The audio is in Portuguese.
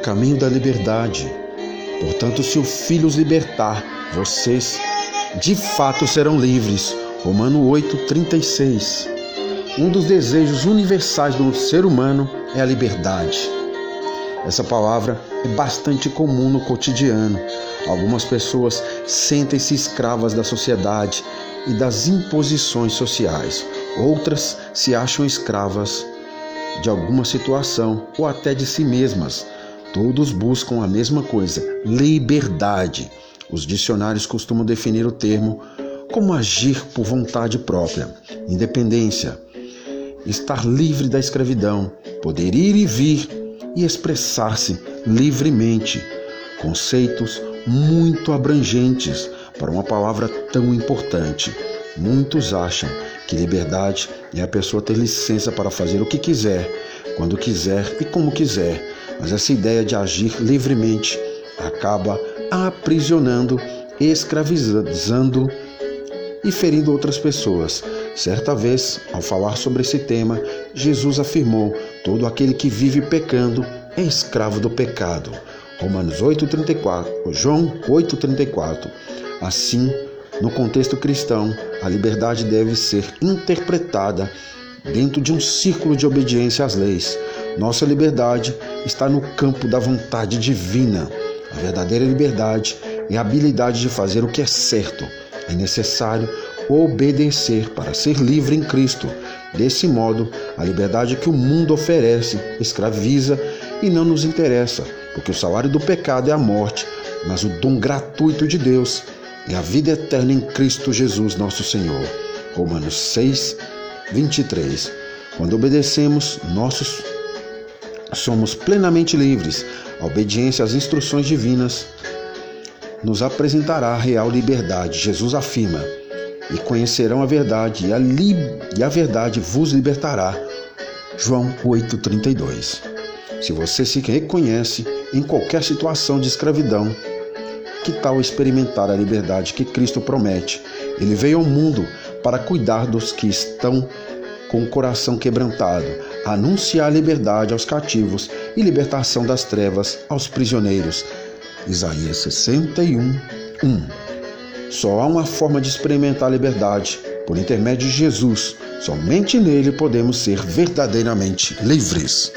caminho da liberdade. Portanto, se o Filho os libertar, vocês de fato serão livres. Romano 8:36. Um dos desejos universais do ser humano é a liberdade. Essa palavra é bastante comum no cotidiano. Algumas pessoas sentem-se escravas da sociedade e das imposições sociais. Outras se acham escravas de alguma situação ou até de si mesmas. Todos buscam a mesma coisa: liberdade. Os dicionários costumam definir o termo como agir por vontade própria, independência, estar livre da escravidão, poder ir e vir e expressar-se livremente. Conceitos muito abrangentes para uma palavra tão importante. Muitos acham que liberdade é a pessoa ter licença para fazer o que quiser, quando quiser e como quiser, mas essa ideia de agir livremente acaba aprisionando, escravizando e ferindo outras pessoas. Certa vez, ao falar sobre esse tema, Jesus afirmou: todo aquele que vive pecando é escravo do pecado. Romanos 8:34, João 8:34. Assim, no contexto cristão, a liberdade deve ser interpretada dentro de um círculo de obediência às leis. Nossa liberdade está no campo da vontade divina. A verdadeira liberdade é a habilidade de fazer o que é certo. É necessário obedecer para ser livre em Cristo. Desse modo, a liberdade que o mundo oferece escraviza e não nos interessa, porque o salário do pecado é a morte, mas o dom gratuito de Deus e a vida eterna em Cristo Jesus, nosso Senhor. Romanos 6, 23. Quando obedecemos, nossos somos plenamente livres. A obediência às instruções divinas nos apresentará a real liberdade. Jesus afirma: E conhecerão a verdade, e a, li... e a verdade vos libertará. João 8,32. Se você se reconhece em qualquer situação de escravidão, que tal experimentar a liberdade que Cristo promete? Ele veio ao mundo para cuidar dos que estão com o coração quebrantado, anunciar liberdade aos cativos e libertação das trevas aos prisioneiros. Isaías 61, 1. Só há uma forma de experimentar a liberdade, por intermédio de Jesus. Somente nele podemos ser verdadeiramente livres.